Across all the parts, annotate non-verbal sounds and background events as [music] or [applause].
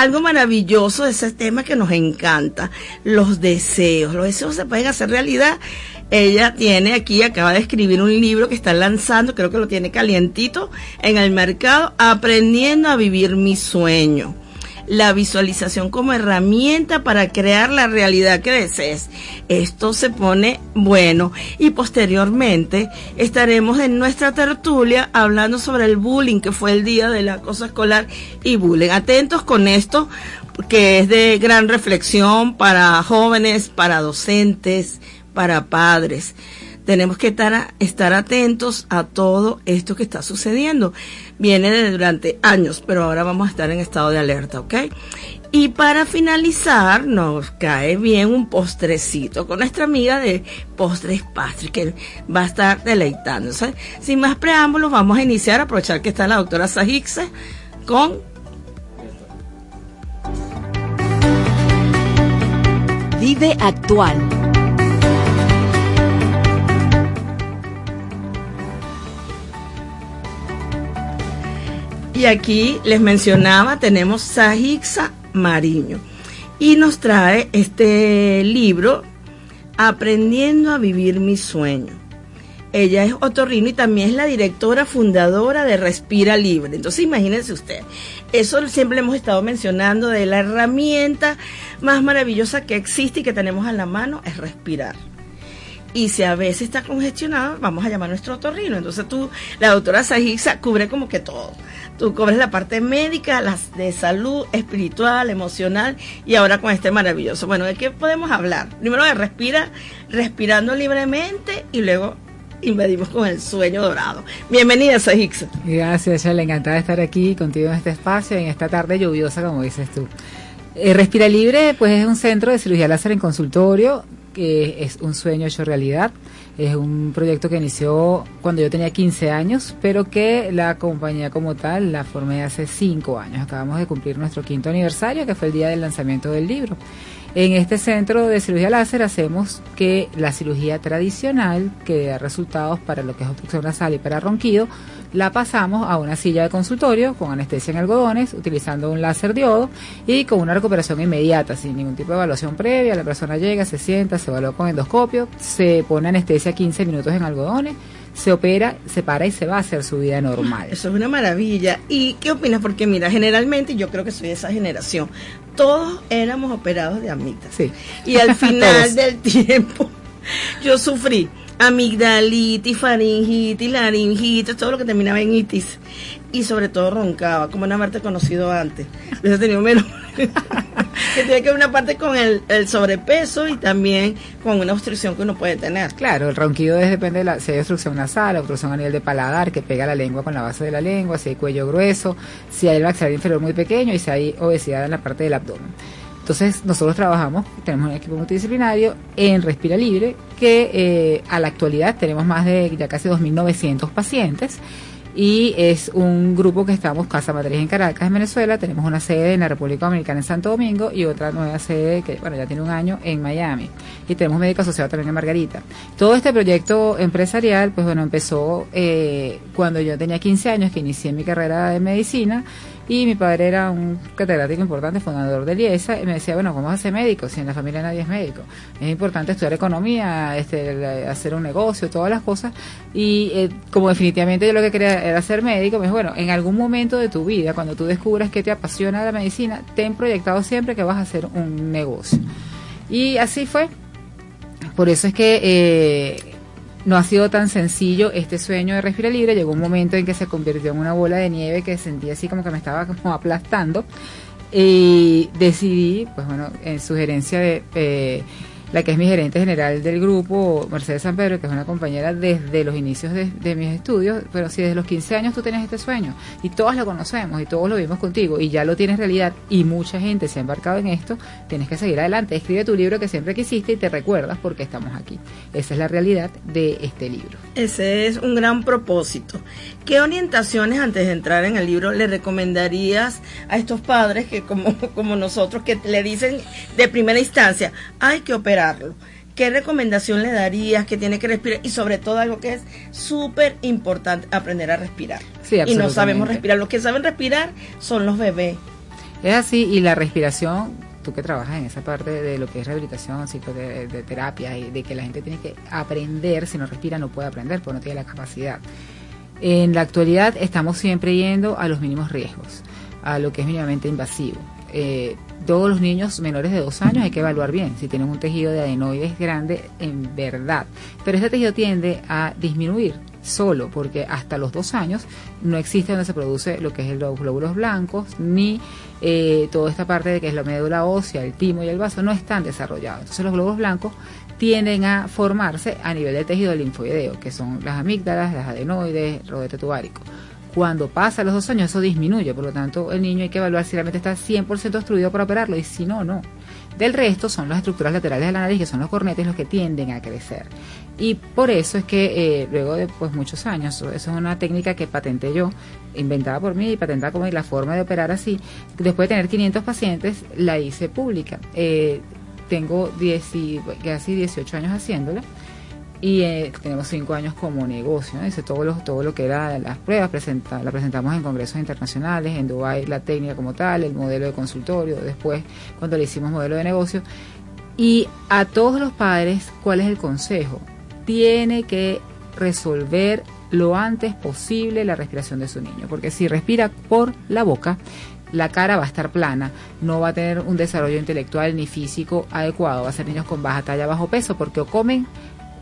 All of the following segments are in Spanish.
algo maravilloso de ese tema que nos encanta, los deseos. Los deseos se pueden hacer realidad. Ella tiene aquí, acaba de escribir un libro que está lanzando, creo que lo tiene calientito en el mercado, Aprendiendo a vivir mi sueño la visualización como herramienta para crear la realidad que desees. Esto se pone bueno y posteriormente estaremos en nuestra tertulia hablando sobre el bullying, que fue el día del acoso escolar y bullying. Atentos con esto, que es de gran reflexión para jóvenes, para docentes, para padres tenemos que estar, atentos a todo esto que está sucediendo. Viene de durante años, pero ahora vamos a estar en estado de alerta, ¿ok? Y para finalizar, nos cae bien un postrecito con nuestra amiga de Postres Pastry, que va a estar deleitándose. Sin más preámbulos, vamos a iniciar, aprovechar que está la doctora Sajixe con Vive actual. Y aquí les mencionaba, tenemos Sajixa Mariño. Y nos trae este libro, Aprendiendo a vivir mi sueño. Ella es otorrino y también es la directora fundadora de Respira Libre. Entonces imagínense usted, eso siempre hemos estado mencionando de la herramienta más maravillosa que existe y que tenemos a la mano es respirar. Y si a veces está congestionado, vamos a llamar a nuestro otorrino. Entonces tú, la doctora Sajixa, cubre como que todo Tú cobres la parte médica, las de salud, espiritual, emocional y ahora con este maravilloso. Bueno, ¿de qué podemos hablar? Primero de respira, respirando libremente y luego invadimos con el sueño dorado. Bienvenida, Sajix. Gracias, le encantada de estar aquí contigo en este espacio, en esta tarde lluviosa, como dices tú. Eh, respira Libre, pues es un centro de cirugía láser en consultorio, que es un sueño hecho realidad. Es un proyecto que inició cuando yo tenía 15 años, pero que la compañía como tal la formé hace 5 años. Acabamos de cumplir nuestro quinto aniversario, que fue el día del lanzamiento del libro. En este centro de cirugía láser hacemos que la cirugía tradicional, que da resultados para lo que es obstrucción nasal y para ronquido, la pasamos a una silla de consultorio con anestesia en algodones, utilizando un láser diodo y con una recuperación inmediata, sin ningún tipo de evaluación previa. La persona llega, se sienta, se evalúa con endoscopio, se pone anestesia 15 minutos en algodones se opera, se para y se va a hacer su vida normal. Eso es una maravilla. ¿Y qué opinas? Porque mira, generalmente yo creo que soy de esa generación. Todos éramos operados de amígdalas. Sí. Y al [laughs] final del [laughs] tiempo yo sufrí amigdalitis, faringitis, laringitis, todo lo que terminaba en itis. Y sobre todo roncaba, como no haberte conocido antes. Hubiese tenido menos. [laughs] que tiene que ver una parte con el, sobrepeso y también con una obstrucción que uno puede tener. Claro, el ronquido es, depende de la, si hay obstrucción nasal, obstrucción a nivel de paladar, que pega la lengua con la base de la lengua, si hay cuello grueso, si hay el maxilar inferior muy pequeño y si hay obesidad en la parte del abdomen. Entonces, nosotros trabajamos, tenemos un equipo multidisciplinario en Respira Libre, que eh, a la actualidad tenemos más de ya casi 2.900 pacientes y es un grupo que estamos Casa Matriz en Caracas, en Venezuela. Tenemos una sede en la República Dominicana, en Santo Domingo, y otra nueva sede que, bueno, ya tiene un año en Miami. Y tenemos médico asociado también en Margarita. Todo este proyecto empresarial, pues bueno, empezó eh, cuando yo tenía 15 años, que inicié mi carrera de medicina y mi padre era un catedrático importante, fundador de IESA, y me decía, bueno, ¿cómo vas a ser médico? Si en la familia nadie es médico. Es importante estudiar economía, este, hacer un negocio, todas las cosas. Y eh, como definitivamente yo lo que quería era ser médico, me dijo, bueno, en algún momento de tu vida, cuando tú descubras que te apasiona la medicina, ten proyectado siempre que vas a hacer un negocio. Y así fue. Por eso es que eh, no ha sido tan sencillo este sueño de respirar libre. Llegó un momento en que se convirtió en una bola de nieve que sentía así como que me estaba como aplastando. Y decidí, pues bueno, en sugerencia de eh, la que es mi gerente general del grupo, Mercedes San Pedro, que es una compañera desde los inicios de, mis estudios, pero si desde los 15 años tú tienes este sueño y todos lo conocemos y todos lo vimos contigo y ya lo tienes realidad y mucha gente se ha embarcado en esto, tienes que seguir adelante. Escribe tu libro que siempre quisiste y te recuerdas porque estamos aquí. Esa es la realidad de este libro. Ese es un gran propósito. ¿Qué orientaciones antes de entrar en el libro le recomendarías a estos padres que como, como nosotros que le dicen de primera instancia, hay que operar ¿Qué recomendación le darías que tiene que respirar? Y sobre todo algo que es súper importante, aprender a respirar. y no sabemos respirar. Los que saben respirar son los bebés. Es así, y la respiración, tú que trabajas en esa parte de lo que es rehabilitación, psicoterapia, y de que la gente tiene que aprender, si no respira no puede aprender, porque no tiene la capacidad. En la actualidad estamos siempre yendo a los mínimos riesgos, a lo que es mínimamente invasivo. Eh, todos los niños menores de dos años hay que evaluar bien si tienen un tejido de adenoides grande en verdad. Pero este tejido tiende a disminuir solo porque hasta los dos años no existe donde se produce lo que es los glóbulos blancos ni eh, toda esta parte de que es la médula ósea, el timo y el vaso no están desarrollados. Entonces los glóbulos blancos tienden a formarse a nivel del tejido linfoideo, que son las amígdalas, las adenoides, rodete tubárico. Cuando pasa los dos años eso disminuye, por lo tanto el niño hay que evaluar si realmente está 100% obstruido para operarlo y si no, no. Del resto son las estructuras laterales de la nariz, que son los cornetes, los que tienden a crecer. Y por eso es que eh, luego de pues, muchos años, eso es una técnica que patenté yo, inventada por mí y patentada como la forma de operar así, después de tener 500 pacientes, la hice pública. Eh, tengo 10 casi 18 años haciéndola y eh, tenemos cinco años como negocio. ¿no? todo lo, todo lo que era las pruebas, presenta, la presentamos en congresos internacionales, en Dubái la técnica como tal, el modelo de consultorio, después cuando le hicimos modelo de negocio. Y a todos los padres, ¿cuál es el consejo? Tiene que resolver lo antes posible la respiración de su niño, porque si respira por la boca, la cara va a estar plana, no va a tener un desarrollo intelectual ni físico adecuado, va a ser niños con baja talla, bajo peso, porque o comen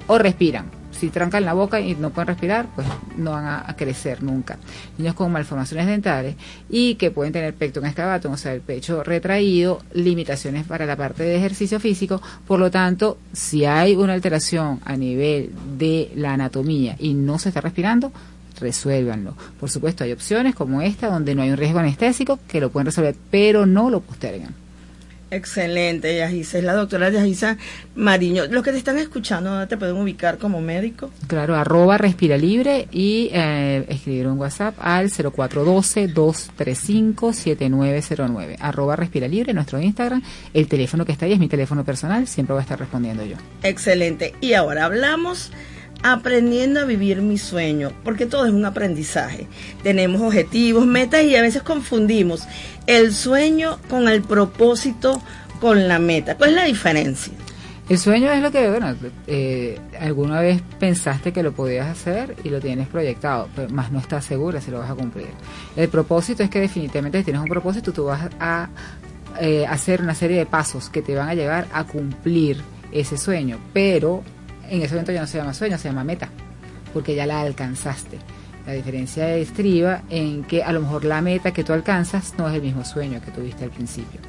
o respiran. Si trancan la boca y no pueden respirar, pues no van a, crecer nunca. Niños con malformaciones dentales y que pueden tener pecto en excavatum, o sea, el pecho retraído, limitaciones para la parte de ejercicio físico. Por lo tanto, si hay una alteración a nivel de la anatomía y no se está respirando, resuélvanlo. Por supuesto, hay opciones como esta donde no hay un riesgo anestésico que lo pueden resolver, pero no lo postergan. Excelente, Yajisa. Es la doctora Yajisa Mariño. Los que te están escuchando, ¿te pueden ubicar como médico? Claro, arroba respira libre y eh, escribir un WhatsApp al 0412-235-7909. Arroba respira libre, nuestro Instagram. El teléfono que está ahí es mi teléfono personal, siempre voy a estar respondiendo yo. Excelente. Y ahora hablamos aprendiendo a vivir mi sueño, porque todo es un aprendizaje. Tenemos objetivos, metas y a veces confundimos el sueño con el propósito, con la meta. ¿Cuál es la diferencia? El sueño es lo que, bueno, eh, alguna vez pensaste que lo podías hacer y lo tienes proyectado, pero más no estás segura si lo vas a cumplir. El propósito es que definitivamente si tienes un propósito, tú vas a eh, hacer una serie de pasos que te van a llevar a cumplir ese sueño, pero en ese momento ya no se llama sueño, se llama meta, porque ya la alcanzaste. La diferencia estriba en que a lo mejor la meta que tú alcanzas no es el mismo sueño que tuviste al principio.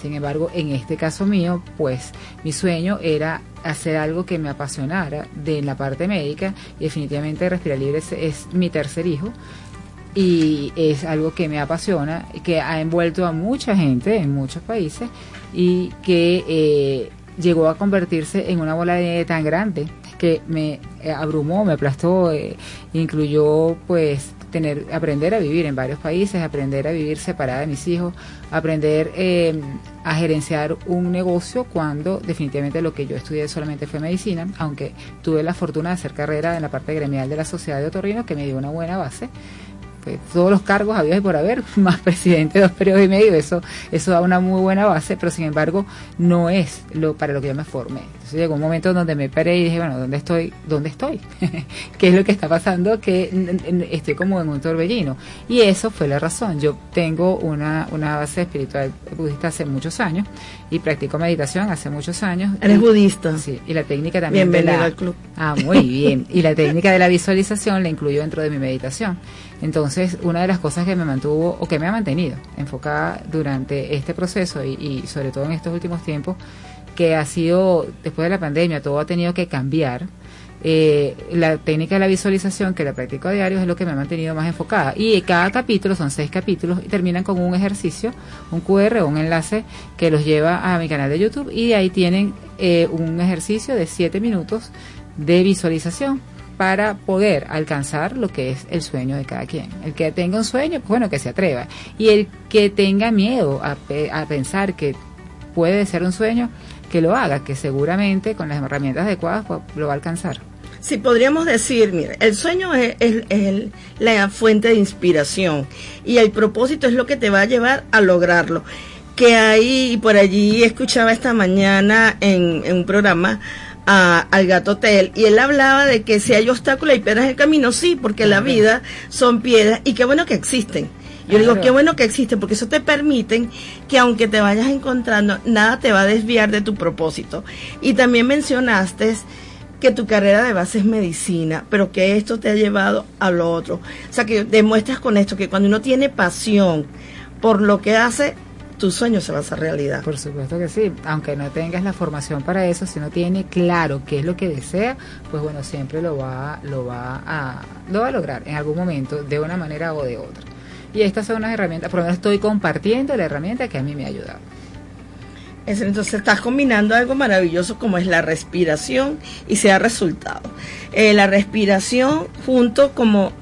Sin embargo, en este caso mío, pues mi sueño era hacer algo que me apasionara de la parte médica y definitivamente Respirar Libre es, mi tercer hijo y es algo que me apasiona, que ha envuelto a mucha gente en muchos países y que eh, llegó a convertirse en una bola de nieve tan grande que me eh, abrumó, me aplastó, eh, incluyó pues tener, aprender a vivir en varios países, aprender a vivir separada de mis hijos, aprender eh, a gerenciar un negocio cuando definitivamente lo que yo estudié solamente fue medicina, aunque tuve la fortuna de hacer carrera en la parte gremial de la Sociedad de Otorrino que me dio una buena base todos los cargos había y por haber, [laughs] más presidente, dos periodos y medio, eso, eso da una muy buena base, pero sin embargo no es lo para lo que yo me formé. Entonces llegó un momento donde me paré y dije, bueno, ¿dónde estoy? ¿Dónde estoy? [laughs] ¿Qué es lo que está pasando? Que estoy como en un torbellino. Y eso fue la razón. Yo tengo una, una base espiritual budista hace muchos años y practico meditación hace muchos años. Eres budista. Sí, y la técnica también. Bienvenido al club. Ah, muy bien. Y la técnica de la visualización la incluyo dentro de mi meditación. Entonces, una de las cosas que me mantuvo o que me ha mantenido enfocada durante este proceso y, sobre todo en estos últimos tiempos, que ha sido, después de la pandemia, todo ha tenido que cambiar. Eh, la técnica de la visualización que la practico a diario es lo que me ha mantenido más enfocada. Y cada capítulo, son seis capítulos, y terminan con un ejercicio, un QR un enlace que los lleva a mi canal de YouTube y de ahí tienen eh, un ejercicio de siete minutos de visualización para poder alcanzar lo que es el sueño de cada quien. El que tenga un sueño, pues bueno, que se atreva. Y el que tenga miedo a, pensar que puede ser un sueño, que lo haga, que seguramente con las herramientas adecuadas pues, lo va a alcanzar. Sí, podríamos decir, mire, el sueño es, es- es la fuente de inspiración y el propósito es lo que te va a llevar a lograrlo. Que ahí, por allí escuchaba esta mañana en un programa a- al gato Tel y él hablaba de que si hay obstáculos y piedras en el camino, sí, porque la vida son piedras y qué bueno que existen. Yo digo, qué bueno que existen, porque eso te permiten que aunque te vayas encontrando, nada te va a desviar de tu propósito. Y también mencionaste que tu carrera de base es medicina, pero que esto te ha llevado a lo otro. O sea, que demuestras con esto que cuando uno tiene pasión por lo que hace, tu sueño se va a hacer realidad. Por supuesto que sí, aunque no tengas la formación para eso, si no tiene claro qué es lo que desea, pues bueno, siempre lo va, lo va a, lo va a lograr en algún momento, de una manera o de otra. Y estas son unas herramientas, por lo menos estoy compartiendo la herramienta que a mí me ha ayudado. Es- Entonces estás combinando algo maravilloso como es la respiración y se ha resultado. Eh, la respiración junto como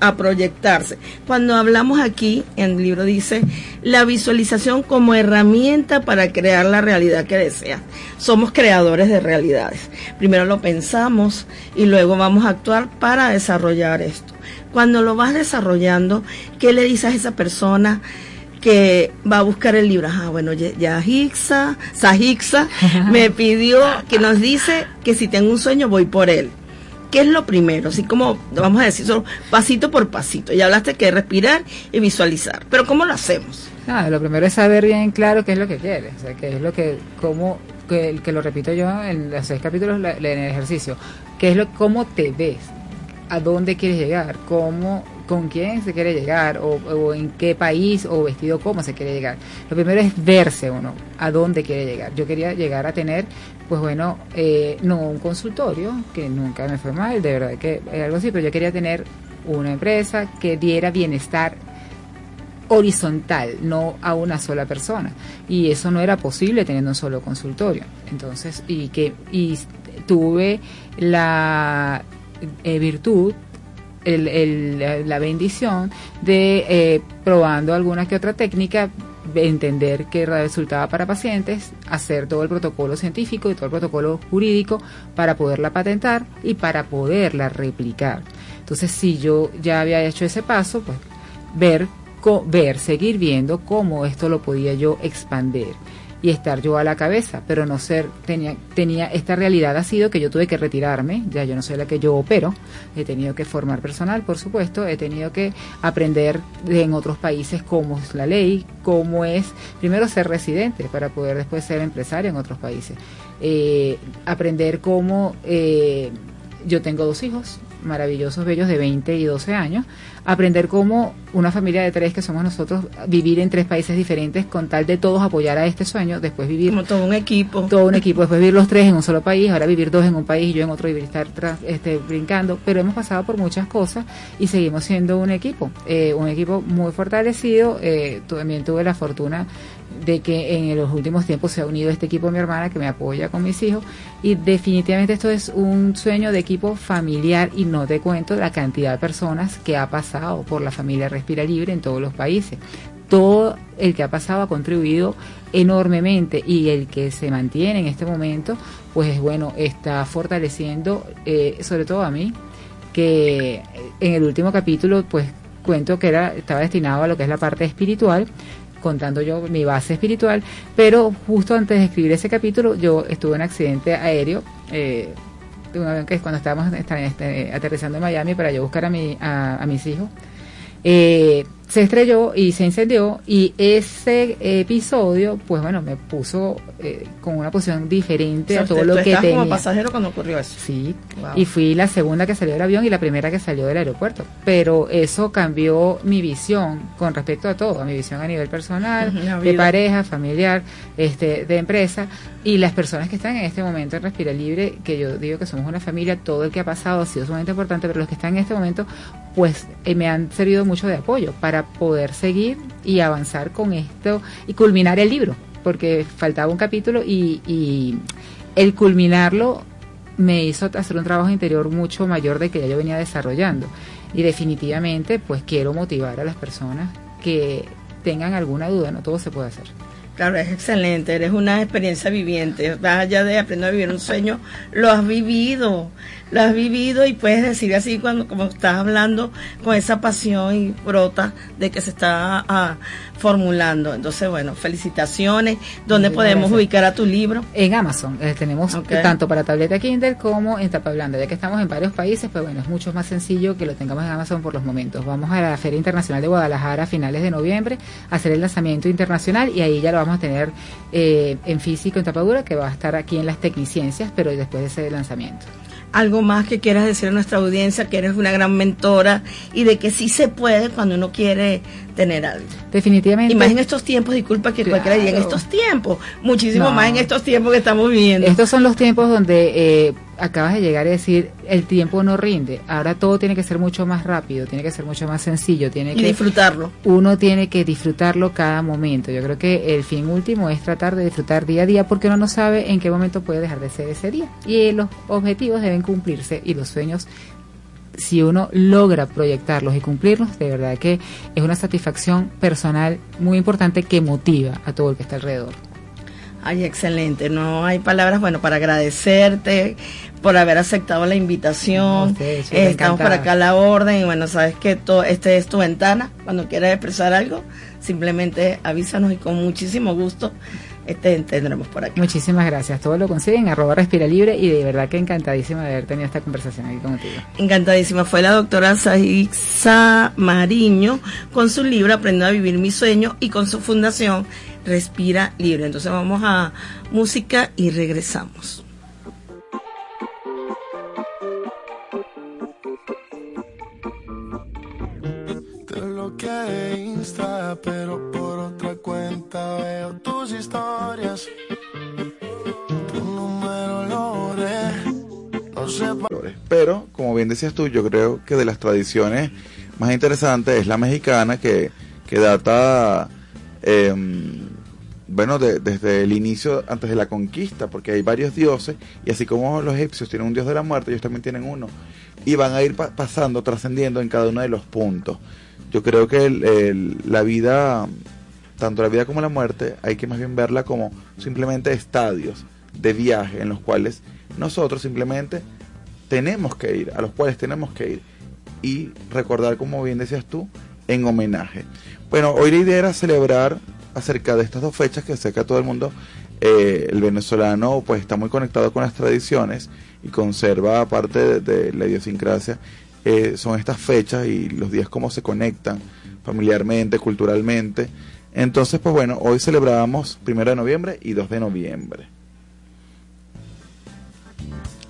a proyectarse. Cuando hablamos aquí, en el libro dice, la visualización como herramienta para crear la realidad que deseas. Somos creadores de realidades. Primero lo pensamos y luego vamos a actuar para desarrollar esto. Cuando lo vas desarrollando, ¿qué le dices a esa persona? que va a buscar el libro. Ah, bueno, ya, Hixa, Sahixa me [laughs] pidió que nos dice que si tengo un sueño voy por él. ¿Qué es lo primero? Así como, vamos a decir, solo pasito por pasito. Ya hablaste que respirar y visualizar. Pero ¿cómo lo hacemos? Nada, lo primero es saber bien claro qué es lo que quieres, o sea, qué es lo que, cómo, que, que lo repito yo en los seis capítulos la- en el ejercicio, qué es lo, cómo te ves, a dónde quieres llegar, cómo, con quién se quiere llegar, o, en qué país, o vestido cómo se quiere llegar. Lo primero es verse uno, a dónde quiere llegar. Yo quería llegar a tener, pues bueno, eh, no un consultorio, que nunca me fue mal, de verdad que es algo así, pero yo quería tener una empresa que diera bienestar horizontal, no a una sola persona. Y eso no era posible teniendo un solo consultorio. Entonces, y que y tuve la eh, virtud, el, la- bendición de eh, probando alguna que otra técnica de entender qué resultaba para pacientes, hacer todo el protocolo científico y todo el protocolo jurídico para poderla patentar y para poderla replicar. Entonces, si yo ya había hecho ese paso, pues ver, co- ver, seguir viendo cómo esto lo podía yo expandir y estar yo a la cabeza, pero no ser, tenía, tenía, esta realidad ha sido que yo tuve que retirarme, ya yo no soy la que yo opero, he tenido que formar personal, por supuesto, he tenido que aprender de- en otros países cómo es la ley, cómo es, primero ser residente para poder después ser empresario en otros países, Eh, aprender cómo, eh, yo tengo dos hijos, maravillosos, bellos de 20 y 12 años, aprender cómo una familia de tres que somos nosotros, vivir en tres países diferentes con tal de todos apoyar a este sueño, después vivir Como todo un equipo. todo un equipo, después vivir los tres en un solo país, ahora vivir dos en un país y yo en otro y estar tras- este, brincando, pero hemos pasado por muchas cosas y seguimos siendo un equipo, eh, un equipo muy fortalecido, eh, también tuve la fortuna de que en los últimos tiempos se ha unido este equipo mi hermana que me apoya con mis hijos y definitivamente esto es un sueño de equipo familiar y no te cuento la cantidad de personas que ha pasado por la familia Respira Libre en todos los países. Todo el que ha pasado ha contribuido enormemente y el que se mantiene en este momento, pues bueno, está fortaleciendo, eh, sobre todo a mí, que en el último capítulo, pues cuento que era estaba destinado a lo que es la parte espiritual contando yo mi base espiritual, pero justo antes de escribir ese capítulo yo estuve en un accidente aéreo, eh, que cuando estábamos este, aterrizando en Miami para yo buscar a mis hijos, eh, se estrelló y se incendió y ese episodio, pues bueno, me puso eh, con una posición diferente O sea, a todo usted- lo tú que tenía. como pasajero cuando ocurrió eso. Sí, Wow. y fui la segunda que salió del avión y la primera que salió del aeropuerto. Pero eso cambió mi visión con respecto a todo, a mi visión a nivel personal, de pareja, familiar, este, de empresa y las personas que están en este momento en Respira Libre, que yo digo que somos una familia, todo el que ha pasado ha sido sumamente importante, pero los que están en este momento, pues eh, me han servido mucho de apoyo para poder seguir y avanzar con esto y culminar el libro, porque faltaba un capítulo y, el culminarlo me hizo hacer un trabajo interior mucho mayor de que ya yo venía desarrollando. Y definitivamente, pues quiero motivar a las personas que tengan alguna duda, no todo se puede hacer. Claro, es excelente, eres una experiencia viviente, más allá de aprender a vivir un sueño, lo has vivido, lo has vivido y puedes decir así cuando como estás hablando con esa pasión y brota de que se está ah, formulando. Entonces, bueno, felicitaciones. ¿Dónde podemos ubicar a tu libro? En Amazon. Eh, tenemos tanto para tableta Kindle como en tapa blanda. Ya que estamos en varios países, pues bueno, es mucho más sencillo que lo tengamos en Amazon por los momentos. Vamos a la Feria Internacional de Guadalajara a finales de noviembre a hacer el lanzamiento internacional y ahí ya lo vamos a tener eh, en físico, en tapadura, que va a estar aquí en las Tecniciencias, pero después de ese lanzamiento algo más que quieras decir a nuestra audiencia, que eres una gran mentora y de que sí se puede cuando uno quiere tener algo. Definitivamente. Y más en estos tiempos, disculpa que cualquiera diga, en estos tiempos, muchísimo más en estos tiempos que estamos viviendo. Estos son los tiempos donde eh, acabas de llegar y decir, el tiempo no rinde. Ahora todo tiene que ser mucho más rápido, tiene que ser mucho más sencillo, tiene y disfrutarlo. Uno tiene que disfrutarlo cada momento. Yo creo que el fin último es tratar de disfrutar día a día porque uno no sabe en qué momento puede dejar de ser ese día. Y los objetivos deben cumplirse y los sueños si uno logra proyectarlos y cumplirlos, de verdad que es una satisfacción personal muy importante que motiva a todo el que está alrededor. Ay, excelente. No hay palabras, bueno, para agradecerte por haber aceptado la invitación. Estamos por acá a la orden y bueno, sabes que todo, este es tu ventana. Cuando quieras expresar algo, simplemente avísanos y con muchísimo gusto este, tendremos por aquí. Muchísimas gracias. Todo lo consiguen, arroba respira libre y de verdad que encantadísima de haber tenido esta conversación aquí contigo. Encantadísima. Fue la doctora Saixa Mariño con su libro Aprendo a vivir mi sueño y con su fundación Respira Libre. Entonces vamos a música y regresamos. Pero como bien decías tú, yo creo que de las tradiciones más interesantes es la mexicana que, que data eh, bueno, desde el inicio, antes de la conquista, porque hay varios dioses, y así como los egipcios tienen un dios de la muerte, ellos también tienen uno, y van a ir pasando, trascendiendo en cada uno de los puntos. Yo creo que la vida, tanto la vida como la muerte, hay que más bien verla como simplemente estadios de viaje en los cuales nosotros simplemente tenemos que ir, a los cuales tenemos que ir, y recordar, como bien decías tú, en homenaje. Bueno, hoy la idea era celebrar acerca de estas dos fechas que sé que todo el mundo, eh, el venezolano pues está muy conectado con las tradiciones y conserva parte de, la idiosincrasia, eh, son estas fechas y los días cómo se conectan familiarmente, culturalmente. Entonces, pues bueno, hoy celebramos primero de noviembre y 2 de noviembre.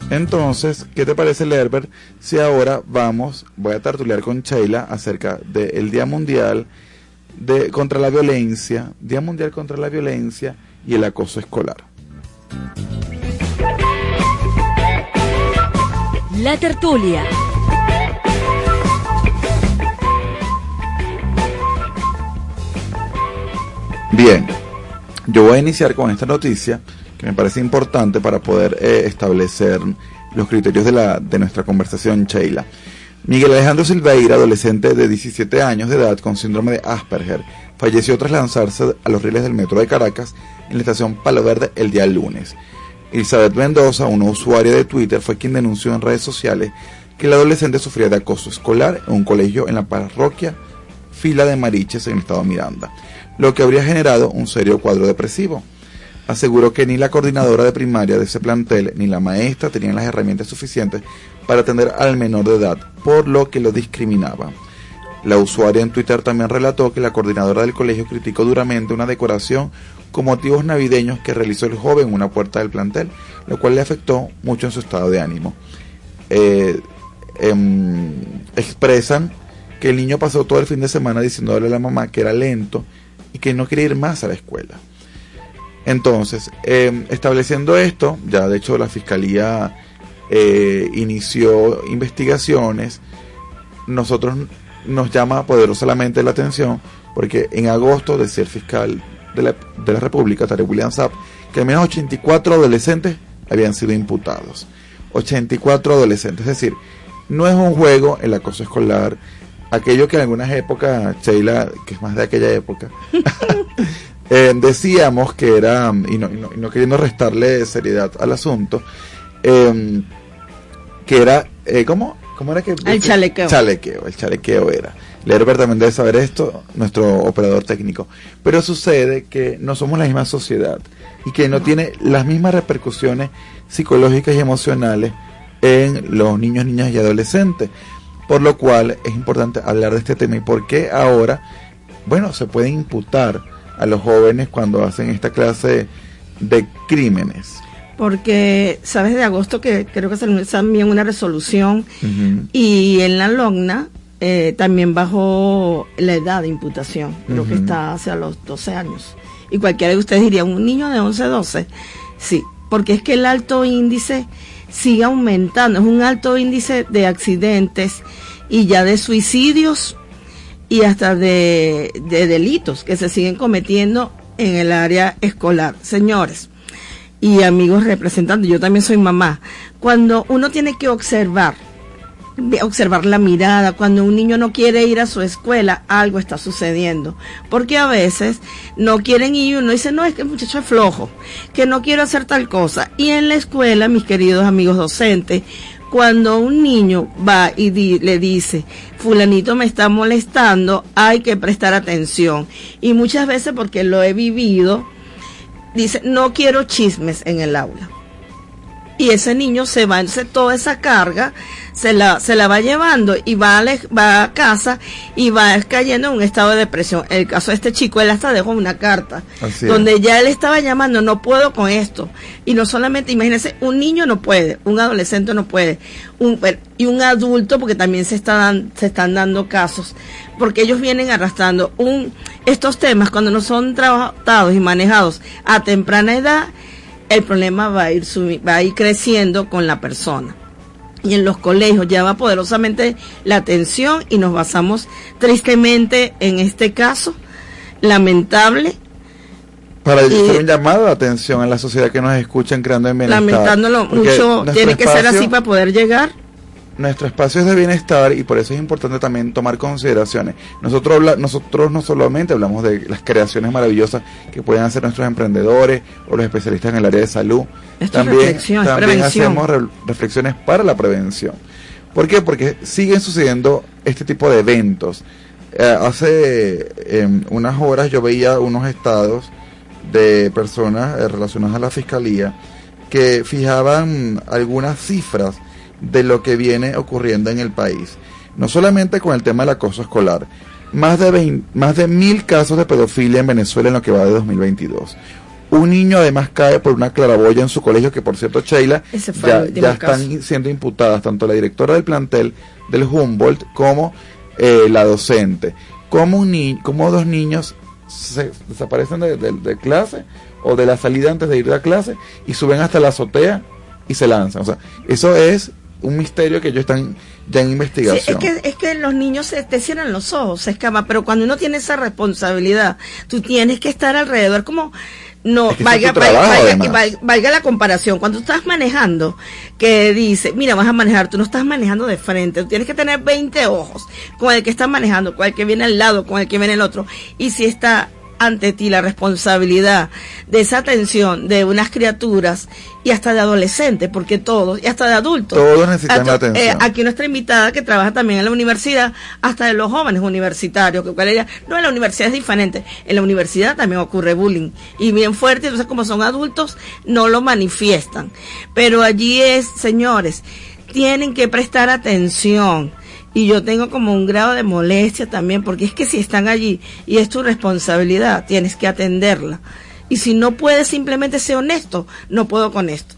Entonces, ¿qué te parece, Lerber? Si ahora vamos, voy a tartulear con Sheila acerca del Día Mundial de, contra la violencia, Día Mundial contra la Violencia y el Acoso Escolar. La tertulia. Bien, yo voy a iniciar con esta noticia que me parece importante para poder eh, establecer los criterios de, la, de nuestra conversación, Sheila. Miguel Alejandro Silveira, adolescente de 17 años de edad con síndrome de Asperger, falleció tras lanzarse a los rieles del metro de Caracas en la estación Palo Verde el día lunes. Elizabeth Mendoza, una usuaria de Twitter, fue quien denunció en redes sociales que el adolescente sufría de acoso escolar en un colegio en la parroquia Fila de Mariches en el estado Miranda, lo que habría generado un serio cuadro depresivo aseguró que ni la coordinadora de primaria de ese plantel ni la maestra tenían las herramientas suficientes para atender al menor de edad, por lo que lo discriminaba. La usuaria en Twitter también relató que la coordinadora del colegio criticó duramente una decoración con motivos navideños que realizó el joven en una puerta del plantel, lo cual le afectó mucho en su estado de ánimo. Eh, em, expresan que el niño pasó todo el fin de semana diciéndole a la mamá que era lento y que no quería ir más a la escuela. Entonces, em, estableciendo esto, ya de hecho la Fiscalía eh, inició investigaciones, nosotros nos llama poderosamente la atención porque en agosto decía el fiscal de la, de la República, Tarek William Saab, que al menos 84 adolescentes habían sido imputados. 84 adolescentes, es decir, no es un juego el acoso escolar, aquello que en algunas épocas, Sheila, que es más de aquella época, [laughs] eh, decíamos que era, y no, y no- y no queriendo restarle seriedad al asunto, eh, que era, eh, ¿cómo? ¿Cómo era que? El chalequeo. Chalequeo, el chalequeo era. Lerber también debe saber esto, nuestro operador técnico. Pero sucede que no somos la misma sociedad y que no tiene las mismas repercusiones psicológicas y emocionales en los niños, niñas y adolescentes. Por lo cual es importante hablar de este tema y por qué ahora, bueno, se puede imputar a los jóvenes cuando hacen esta clase de crímenes. Porque, sabes, de agosto que creo que salió también una resolución y en la LOGNA eh, también bajó la edad de imputación, creo que está hacia los 12 años. Y cualquiera de ustedes diría, un niño de 11, 12, sí, porque es que el alto índice sigue aumentando, es un alto índice de accidentes y ya de suicidios y hasta de, de delitos que se siguen cometiendo en el área escolar. Señores y amigos representantes, yo también soy mamá, cuando uno tiene que observar, observar la mirada, cuando un niño no quiere ir a su escuela, algo está sucediendo. Porque a veces no quieren ir uno dice, no, es que el muchacho es flojo, que no quiero hacer tal cosa. Y en la escuela, mis queridos amigos docentes, cuando un niño va y le dice, fulanito me está molestando, hay que prestar atención. Y muchas veces, porque lo he vivido, dice, no quiero chismes en el aula. Y ese niño se va, entonces toda esa carga se la, se la va llevando y va a, va a casa y va cayendo en un estado de depresión. El caso de este chico, él hasta dejó una carta Así es. donde ya él estaba llamando, no puedo con esto. Y no solamente, imagínense, un niño no puede, un adolescente no puede, un, y un adulto, porque también se, está dan- se están dando casos, porque ellos vienen arrastrando un, estos temas cuando no son tratados y manejados a temprana edad, el problema va a ir va a ir creciendo con la persona. Y en los colegios llama poderosamente la atención y nos basamos tristemente en este caso lamentable Para hacer un llamado de atención a la sociedad que nos escuchan creando en bienestar. lamentándolo mucho, tiene que ser así para poder llegar. Nuestro espacio es de bienestar y por eso es importante también tomar consideraciones. Nosotros, habla- nosotros no solamente hablamos de las creaciones maravillosas que pueden hacer nuestros emprendedores o los especialistas en el área de salud. Esto también es también hacemos re- reflexiones para la prevención. ¿Por qué? Porque siguen sucediendo este tipo de eventos. Eh, hace em, unas horas yo veía unos estados de personas eh, relacionadas a la fiscalía que fijaban algunas cifras de lo que viene ocurriendo en el país. No solamente con el tema del acoso escolar, más de, vein- más de mil casos de pedofilia en Venezuela en lo que va de 2022. Un niño además cae por una claraboya en su colegio, que por cierto, Sheila, ya, ya están caso. siendo imputadas tanto la directora del plantel del Humboldt como eh, la docente. Como, un ni como dos niños se desaparecen de, de- de clase o de la salida antes de ir a clase y suben hasta la azotea y se lanzan. O sea, eso es un misterio que ellos están ya en Sí, investigación. es, que, es que los niños se te cierran los ojos, se escapan, pero cuando uno tiene esa responsabilidad, tú tienes que estar alrededor, como no, Es que trabajo, valga la comparación, cuando tú estás manejando, que dice, mira, vas a manejar, tú no estás manejando de frente, tú tienes que tener 20 ojos con el que estás manejando, con el que viene al lado, con el que viene el otro, y si está ante ti la responsabilidad de esa atención de unas criaturas y hasta de adolescentes, porque todos, y hasta de adultos. Todos necesitan Hasta- atención. eh, aquí nuestra invitada que trabaja también en la universidad, hasta de los jóvenes universitarios, que cual ella, no en la universidad es diferente, en la universidad también ocurre bullying y bien fuerte, entonces como son adultos no lo manifiestan, pero allí es, señores, tienen que prestar atención. Y yo tengo como un grado de molestia también, porque es que si están allí y es tu responsabilidad, tienes que atenderla. Y si no puedes simplemente ser honesto, no puedo con esto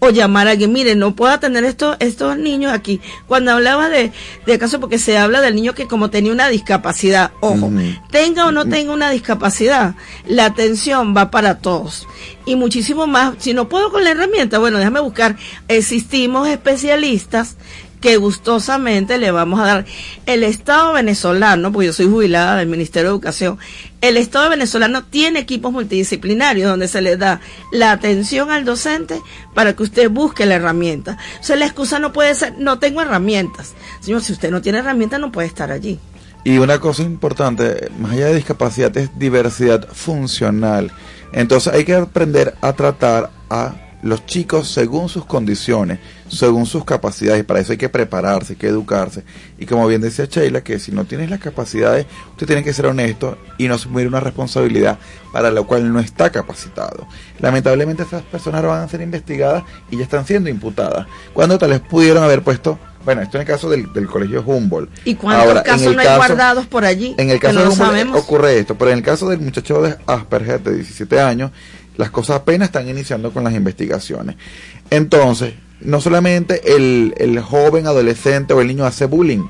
o llamar a alguien, mire, no puedo atender estos, estos niños aquí. Cuando hablaba de, de caso, porque se habla del niño que como tenía una discapacidad, ojo, tenga o no tenga una discapacidad, la atención va para todos. Y muchísimo más, si no puedo con la herramienta, bueno, déjame buscar, existimos especialistas que gustosamente le vamos a dar el Estado venezolano, porque yo soy jubilada del Ministerio de Educación, el Estado venezolano tiene equipos multidisciplinarios donde se le da la atención al docente para que usted busque la herramienta. O sea, la excusa no puede ser, no tengo herramientas. Señor, si usted no tiene herramientas, no puede estar allí. Y una cosa importante, más allá de discapacidad, es diversidad funcional. Entonces hay que aprender a tratar a los chicos según sus condiciones, según sus capacidades, para eso hay que prepararse, hay que educarse. Y como bien decía Sheila, que si no tienes las capacidades, usted tiene que ser honesto y no asumir una responsabilidad para la cual no está capacitado. Lamentablemente esas personas van a ser investigadas y ya están siendo imputadas, cuando tal vez pudieron haber puesto bueno, esto en el caso del, colegio Humboldt. ¿Y cuántos casos no hay guardados por allí? En el caso de Humboldt ocurre esto, pero en el caso del muchacho de Asperger de 17 años, las cosas apenas están iniciando con las investigaciones. Entonces, no solamente el, el joven, adolescente o el niño hace bullying,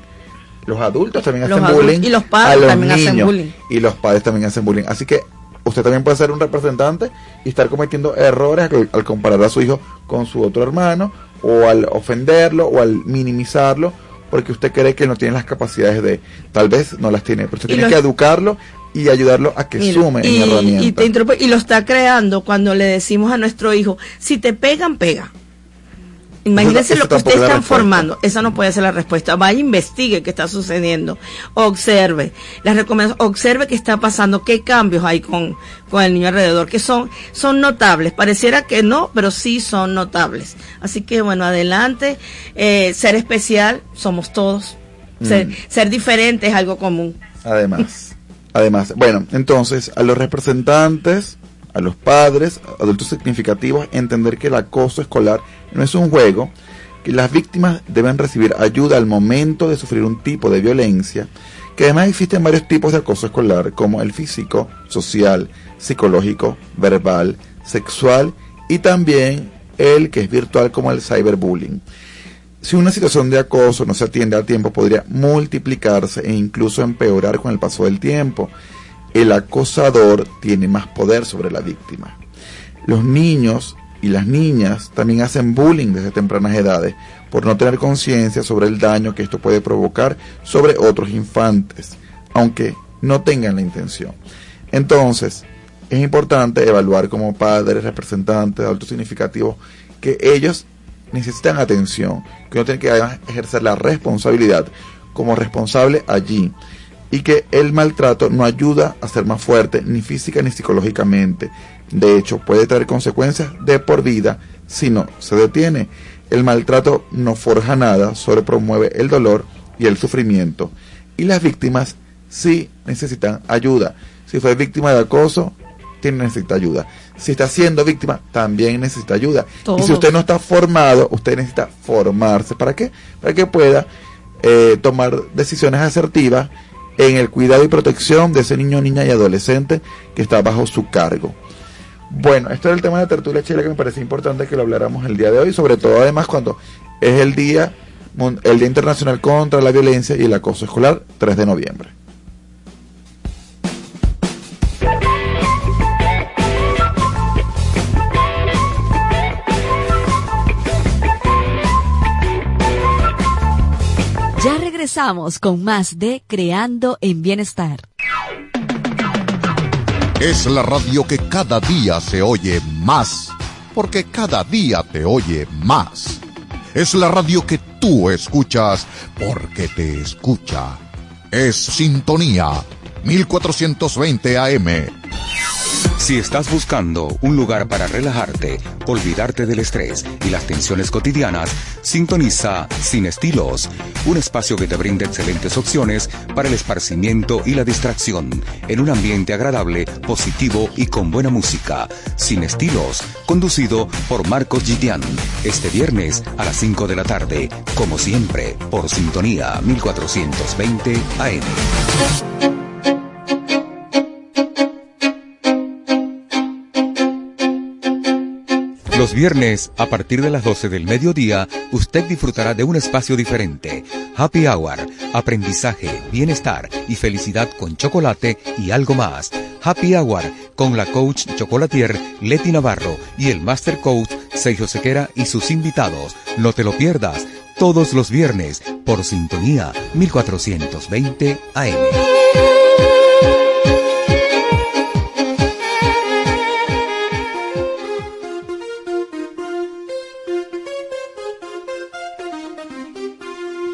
los adultos también hacen bullying. Y los padres también hacen bullying. Y los padres también hacen bullying. Así que usted también puede ser un representante y estar cometiendo errores al comparar a su hijo con su otro hermano o al ofenderlo o al minimizarlo porque usted cree que no tiene las capacidades de, tal vez no las tiene, pero usted tiene que educarlo y ayudarlo a que sume en herramientas. Y, y lo está creando cuando le decimos a nuestro hijo, si te pegan, pega. Imagínense lo que ustedes están formando. Esa no puede ser la respuesta. Vaya, investigue qué está sucediendo. Observe. Las recomendaciones, observe qué está pasando, qué cambios hay con, con el niño alrededor, que son, son notables. Pareciera que no, pero sí son notables. Así que bueno, adelante. Eh, ser especial, somos todos. Ser, mm. ser diferente es algo común. Además, además. Bueno, entonces, a los representantes a los padres, adultos significativos, entender que el acoso escolar no es un juego, que las víctimas deben recibir ayuda al momento de sufrir un tipo de violencia, que además existen varios tipos de acoso escolar, como el físico, social, psicológico, verbal, sexual y también el que es virtual como el cyberbullying. Si una situación de acoso no se atiende a tiempo, podría multiplicarse e incluso empeorar con el paso del tiempo el acosador tiene más poder sobre la víctima. Los niños y las niñas también hacen bullying desde tempranas edades por no tener conciencia sobre el daño que esto puede provocar sobre otros infantes, aunque no tengan la intención. Entonces, es importante evaluar como padres, representantes, adultos significativos, que ellos necesitan atención, que uno tiene que ejercer la responsabilidad como responsable allí y que el maltrato no ayuda a ser más fuerte ni física ni psicológicamente. De hecho, puede traer consecuencias de por vida si no se detiene. El maltrato no forja nada, solo promueve el dolor y el sufrimiento. Y las víctimas sí necesitan ayuda. Si fue víctima de acoso, tiene necesita ayuda. Si está siendo víctima, también necesita ayuda. Y si usted no está formado, usted necesita formarse. ¿Para qué? Para que pueda eh, tomar decisiones asertivas en el cuidado y protección de ese niño, niña y adolescente que está bajo su cargo. Bueno, esto es el tema de la tertulia chile que me parece importante que lo habláramos el día de hoy, sobre todo además cuando es el día, el Día Internacional contra la Violencia y el Acoso Escolar, 3 de noviembre. Regresamos con más de Creando en Bienestar. Es la radio que cada día se oye más, porque cada día te oye más. Es la radio que tú escuchas porque te escucha. Es Sintonía 1420 AM. Si estás buscando un lugar para relajarte, olvidarte del estrés y las tensiones cotidianas, sintoniza Sin Estilos, un espacio que te brinda excelentes opciones para el esparcimiento y la distracción, en un ambiente agradable, positivo y con buena música. Sin Estilos, conducido por Marcos Gidian, este viernes a las 5 de la tarde, como siempre, por Sintonía 1420 AM. Los viernes, a partir de las 12 del mediodía, usted disfrutará de un espacio diferente. Happy Hour, aprendizaje, bienestar y felicidad con chocolate y algo más. Happy Hour con la coach chocolatier Leti Navarro y el master coach Sergio Sequera y sus invitados. No te lo pierdas todos los viernes por sintonía 1420 AM.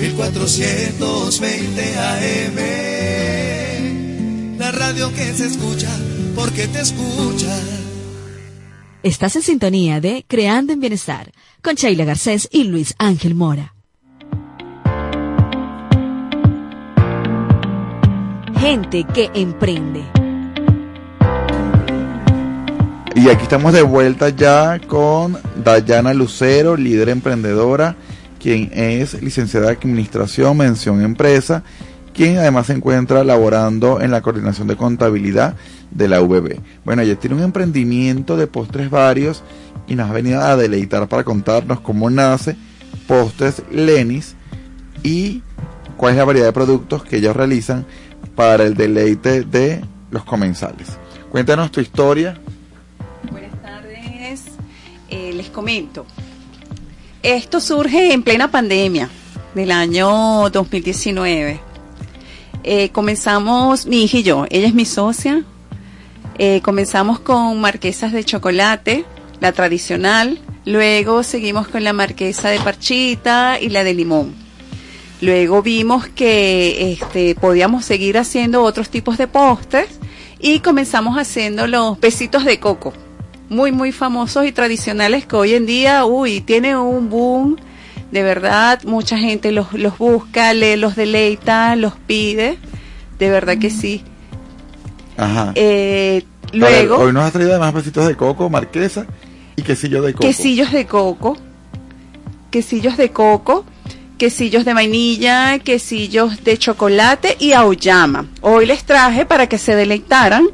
1420 AM. La radio que se escucha porque te escucha. Estás en sintonía de Creando en Bienestar con Sheila Garcés y Luis Ángel Mora. Gente que emprende. Y aquí estamos de vuelta ya con Dayana Lucero, líder emprendedora, quien es licenciada de Administración, mención empresa, quien además se encuentra laborando en la coordinación de contabilidad de la VB. Bueno, ella tiene un emprendimiento de postres varios y nos ha venido a deleitar para contarnos cómo nace Postres Lenis y cuál es la variedad de productos que ellos realizan para el deleite de los comensales. Cuéntanos tu historia. Buenas tardes. Eh, les comento. Esto surge en plena pandemia del año 2019. Eh, comenzamos, mi hija y yo, ella es mi socia. Eh, comenzamos con marquesas de chocolate, la tradicional. Luego seguimos con la marquesa de parchita y la de limón. Luego vimos que este, podíamos seguir haciendo otros tipos de postres y comenzamos haciendo los besitos de coco, muy, muy famosos y tradicionales que hoy en día, uy, tiene un boom. De verdad, mucha gente los, los busca, le, los deleita, los pide. De verdad que sí. Ajá. Eh, luego, hoy nos has traído además besitos de coco, marquesa y quesillo de coco. quesillos de coco, quesillos de coco, quesillos de vainilla, quesillos de chocolate y auyama. Hoy les traje para que se deleitaran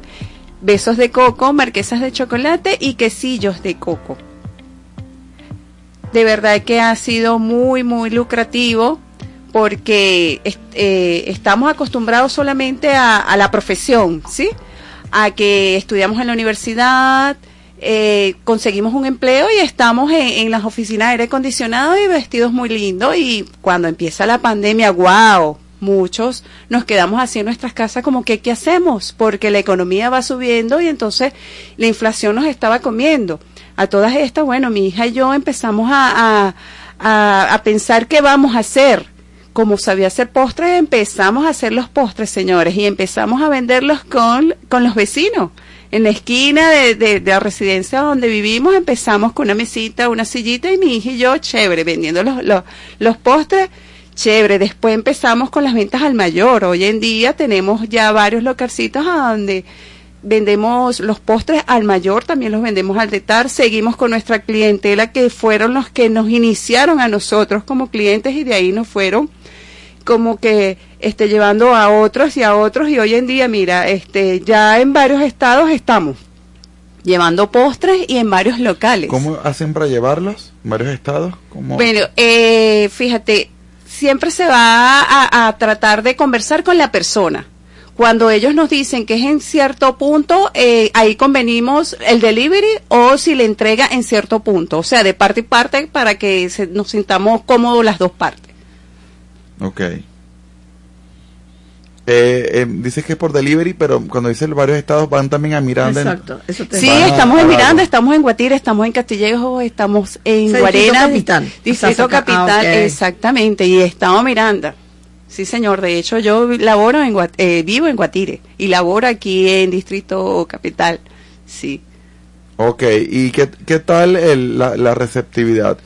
besos de coco, marquesas de chocolate y quesillos de coco. De verdad que ha sido muy, muy lucrativo porque eh, estamos acostumbrados solamente a, a la profesión, ¿sí? A que estudiamos en la universidad, eh, conseguimos un empleo y estamos en, en las oficinas de aire acondicionado y vestidos muy lindos y cuando empieza la pandemia, wow, muchos nos quedamos así en nuestras casas como que qué hacemos porque la economía va subiendo y entonces la inflación nos estaba comiendo. A todas estas, bueno, mi hija y yo empezamos a, a, a, pensar qué vamos a hacer. Como sabía hacer postres, empezamos a hacer los postres, señores, y empezamos a venderlos con, con los vecinos. En la esquina de, de, de la residencia donde vivimos empezamos con una mesita, una sillita y mi hija y yo, chévere, vendiendo los, los, los postres, chévere. Después empezamos con las ventas al mayor. Hoy en día tenemos ya varios localcitos a donde vendemos los postres al mayor, también los vendemos al detar, seguimos con nuestra clientela que fueron los que nos iniciaron a nosotros como clientes y de ahí nos fueron como que este llevando a otros y a otros y hoy en día mira este ya en varios estados estamos llevando postres y en varios locales ¿Cómo hacen para llevarlos? ¿En varios estados? ¿Cómo? bueno eh, fíjate siempre se va a, tratar de conversar con la persona cuando ellos nos dicen que es en cierto punto, eh, ahí convenimos el delivery o si le entrega en cierto punto, o sea, de parte y parte para que se- nos sintamos cómodos las dos partes. Ok. Eh, eh, dices que es por delivery, pero cuando dices varios estados van también a Miranda. en- Exacto, eso te Sí, a- estamos en Miranda, estamos en Guatire, estamos en Castillejo, estamos en Distrito Guarena, Capital. Distrito Capital, ah, ok. exactamente, y estamos en Miranda. Sí, señor, de hecho yo laboro en Guat- eh, vivo en Guatire y laboro aquí en Distrito Capital. Sí. Ok, ¿y qué, qué tal el- la, la receptividad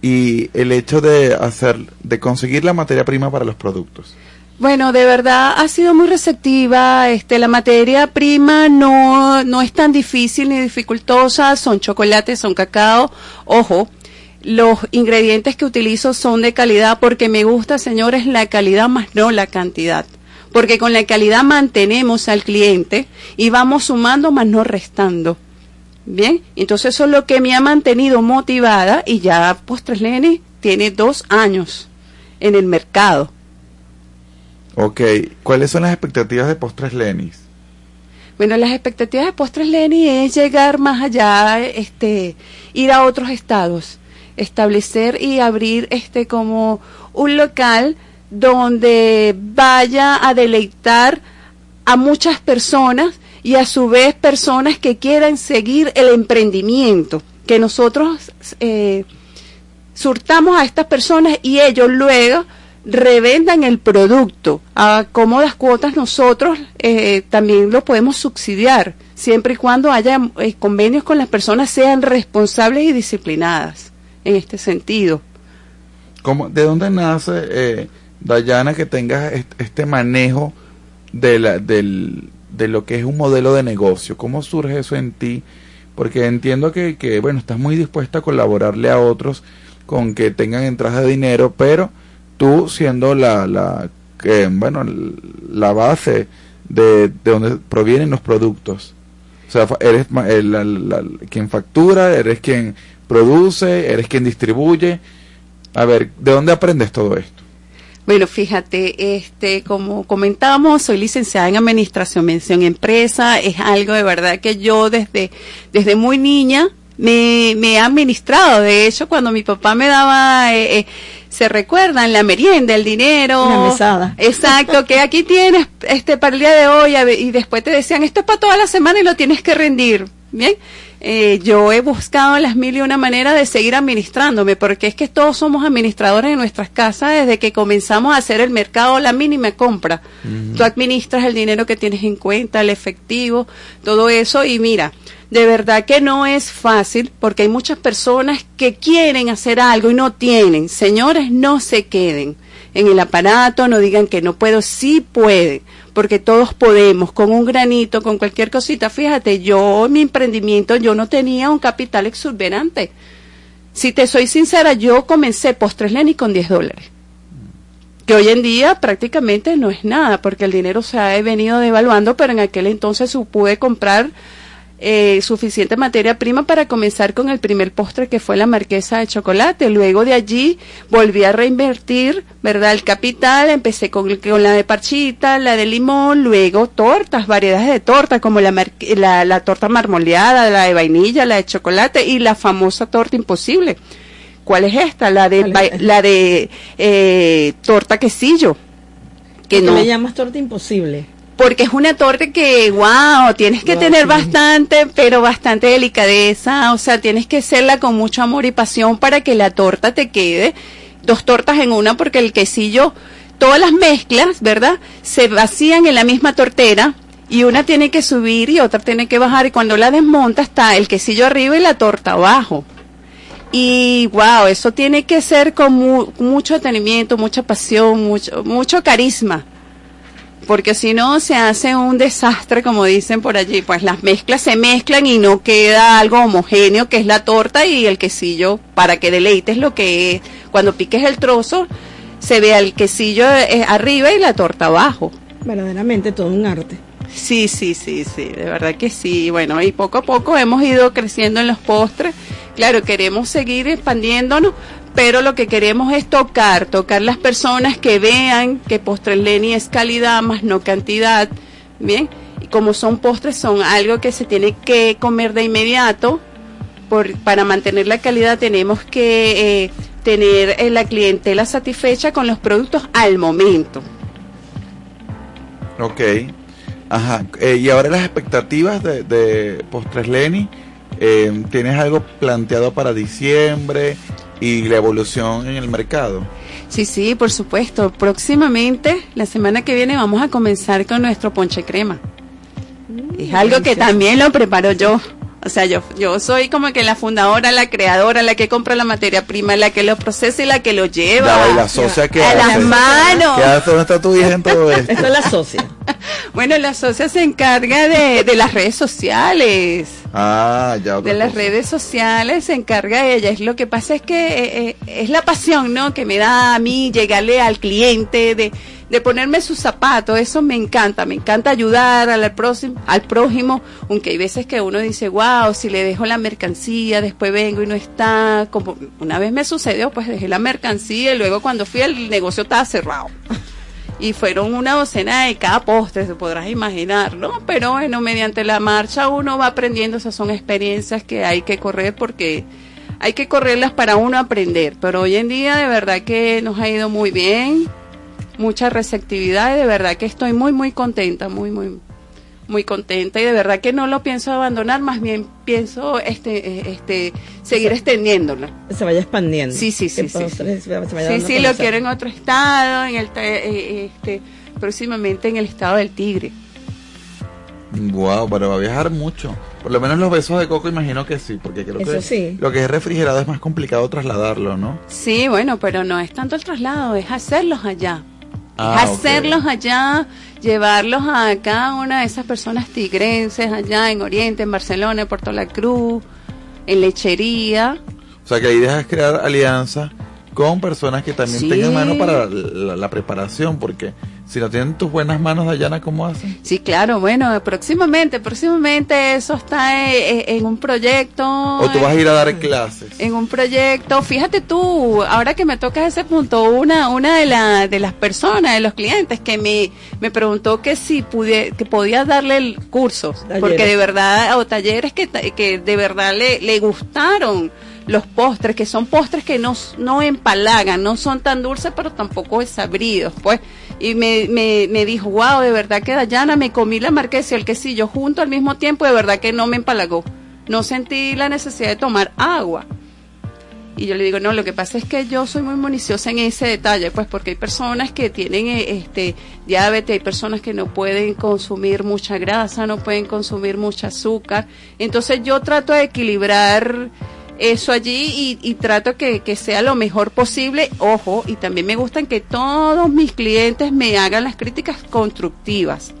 y el hecho de hacer, de conseguir la materia prima para los productos? Bueno, de verdad ha sido muy receptiva. Este, la materia prima no, no es tan difícil ni dificultosa. Son chocolates, son cacao. Ojo, los ingredientes que utilizo son de calidad porque me gusta, señores, la calidad más no la cantidad. Porque con la calidad mantenemos al cliente y vamos sumando más no restando. Bien, entonces eso es lo que me ha mantenido motivada y ya Postres Leni tiene dos años en el mercado. Ok, ¿cuáles son las expectativas de Postres Lenis? Bueno, las expectativas de Postres Leni es llegar más allá, este, ir a otros estados, establecer y abrir este como un local donde vaya a deleitar a muchas personas y a su vez personas que quieran seguir el emprendimiento, que nosotros eh, surtamos a estas personas y ellos luego revendan el producto a cómodas cuotas nosotros eh, también lo podemos subsidiar siempre y cuando haya eh, convenios con las personas sean responsables y disciplinadas en este sentido ¿Cómo, ¿De dónde nace, eh, Dayana, que tengas este manejo de, la, del, de lo que es un modelo de negocio? ¿Cómo surge eso en ti? Porque entiendo que, que, bueno, estás muy dispuesta a colaborarle a otros con que tengan entradas de dinero, pero tú siendo la, la que, bueno, la base de, de donde provienen los productos. O sea, eres quien factura, eres quien produce, eres quien distribuye. A ver, ¿de dónde aprendes todo esto? Bueno, fíjate, este, como comentábamos, soy licenciada en Administración, Mención Empresa, es algo de verdad que yo desde, desde muy niña me, me he administrado. De hecho, cuando mi papá me daba, eh, eh, se recuerdan, la merienda, el dinero. La mesada. Exacto, que aquí tienes este para el día de hoy y después te decían, esto es para toda la semana y lo tienes que rendir. Bien. Eh, yo he buscado las mil y una manera de seguir administrándome, porque es que todos somos administradores en nuestras casas desde que comenzamos a hacer el mercado, la mínima compra. Tú administras el dinero que tienes en cuenta, el efectivo, todo eso, y mira, de verdad que no es fácil porque hay muchas personas que quieren hacer algo y no tienen. Señores, no se queden en el aparato, no digan que no puedo, sí pueden, porque todos podemos, con un granito, con cualquier cosita. Fíjate, yo, mi emprendimiento, yo no tenía un capital exuberante. Si te soy sincera, yo comencé Postres Lenny con 10 dólares. Que hoy en día prácticamente no es nada, porque el dinero se ha venido devaluando, pero en aquel entonces pude comprar eh, suficiente materia prima para comenzar con el primer postre que fue la marquesa de chocolate. Luego de allí volví a reinvertir, ¿verdad? El capital, empecé con, con la de parchita, la de limón, luego tortas, variedades de tortas como la, la, la torta marmoleada, la de vainilla, la de chocolate y la famosa torta imposible. ¿Cuál es esta? La de, la de eh, torta quesillo. Que no. le llamas torta imposible? Porque es una torta que, wow, tienes que tener bastante, pero bastante delicadeza, o sea, tienes que hacerla con mucho amor y pasión para que la torta te quede, dos tortas en una, porque el quesillo, todas las mezclas, ¿verdad? Se vacían en la misma tortera, y una tiene que subir y otra tiene que bajar, y cuando la desmonta está el quesillo arriba y la torta abajo. Y wow, eso tiene que ser con mucho detenimiento, mucha pasión, mucho, mucho carisma porque si no se hace un desastre, como dicen por allí, pues las mezclas se mezclan y no queda algo homogéneo que es la torta y el quesillo para que deleites lo que es. Cuando piques el trozo, se vea el quesillo eh, arriba y la torta abajo. Verdaderamente todo un arte. Sí, sí, sí, sí, de verdad que sí. Bueno, y poco a poco hemos ido creciendo en los postres. Claro, queremos seguir expandiéndonos, pero lo que queremos es tocar, tocar las personas que vean que Postres Leni es calidad más no cantidad, ¿bien? Y como son postres, son algo que se tiene que comer de inmediato, por, para mantener la calidad tenemos que eh, tener eh, la clientela satisfecha con los productos al momento. Ok, ajá, eh, y ahora las expectativas de, de Postres Leni, ¿tienes algo planteado para diciembre? Y la evolución en el mercado. Sí, sí, por supuesto. Próximamente, la semana que viene, vamos a comenzar con nuestro ponche crema. es algo que también lo preparo yo. O sea, yo, yo soy como que la fundadora, la creadora, la que compra la materia prima, la que lo procesa y la que lo lleva. ¿y la socia que a las manos. ¿Qué hace? ¿Dónde está tu hija en todo esto? Esto es la socia. [laughs] Bueno, la socia se encarga de, de las redes sociales. Ah, ya. de las cosa. redes sociales se encarga ella. Es lo que pasa es que eh, eh, es la pasión, ¿no? Que me da a mí llegarle al cliente, de, de ponerme sus zapatos. Eso me encanta. Me encanta ayudar al próximo, al prójimo, aunque hay veces que uno dice, wow, si le dejo la mercancía, después vengo y no está. Como una vez me sucedió, pues dejé la mercancía y luego cuando fui el negocio estaba cerrado [laughs] y fueron una docena de cada postre, se podrás imaginar, ¿no? Pero bueno, mediante la marcha uno va aprendiendo, esas son experiencias que hay que correr porque hay que correrlas para uno aprender, pero hoy en día de verdad que nos ha ido muy bien, mucha receptividad y de verdad que estoy muy muy contenta, muy muy muy contenta y de verdad que no lo pienso abandonar, más bien pienso este este seguir extendiéndola. Se vaya expandiendo. Sí, sí, sí, sí, se Sí, sí, lo quiero en otro estado, en el, eh, este, próximamente en el estado del Tigre. Wow, pero va a viajar mucho. Por lo menos los besos de coco imagino que sí, porque creo Eso que sí. lo que es refrigerado es más complicado trasladarlo, ¿no? Sí, bueno, pero no es tanto el traslado, es hacerlos allá. Ah, hacerlos allá, llevarlos a cada una de esas personas tigrenses allá en Oriente, en Barcelona, en Puerto La Cruz, en Lechería. O sea que idea es crear alianza con personas que también Sí. tengan mano para la, la preparación, porque si no tienen tus buenas manos, Dayana, ¿cómo hacen? Sí, claro, bueno, próximamente, próximamente eso está eh, eh, en un proyecto. O tú vas a ir a dar clases. en un proyecto. Fíjate tú, ahora que me tocas ese punto, una una de, la, de las personas, de los clientes, que me, me preguntó que si pude, que podía darle el curso, Talleres. porque de verdad, o talleres que, que de verdad le, le gustaron los postres, que son postres que no, no empalagan, no son tan dulces, pero tampoco desabridos, pues. Y me, me, me dijo, wow, de verdad que Dayana, me comí la marquesa y el quesillo junto al mismo tiempo, de verdad que no me empalagó. No sentí la necesidad de tomar agua. Y yo le digo, no, lo que pasa es que yo soy muy municiosa en ese detalle, pues porque hay personas que tienen eh, este diabetes, hay personas que no pueden consumir mucha grasa, no pueden consumir mucho azúcar. Entonces yo trato de equilibrar eso allí y, y trato que, que sea lo mejor posible. Ojo, y también me gustan que todos mis clientes me hagan las críticas constructivas.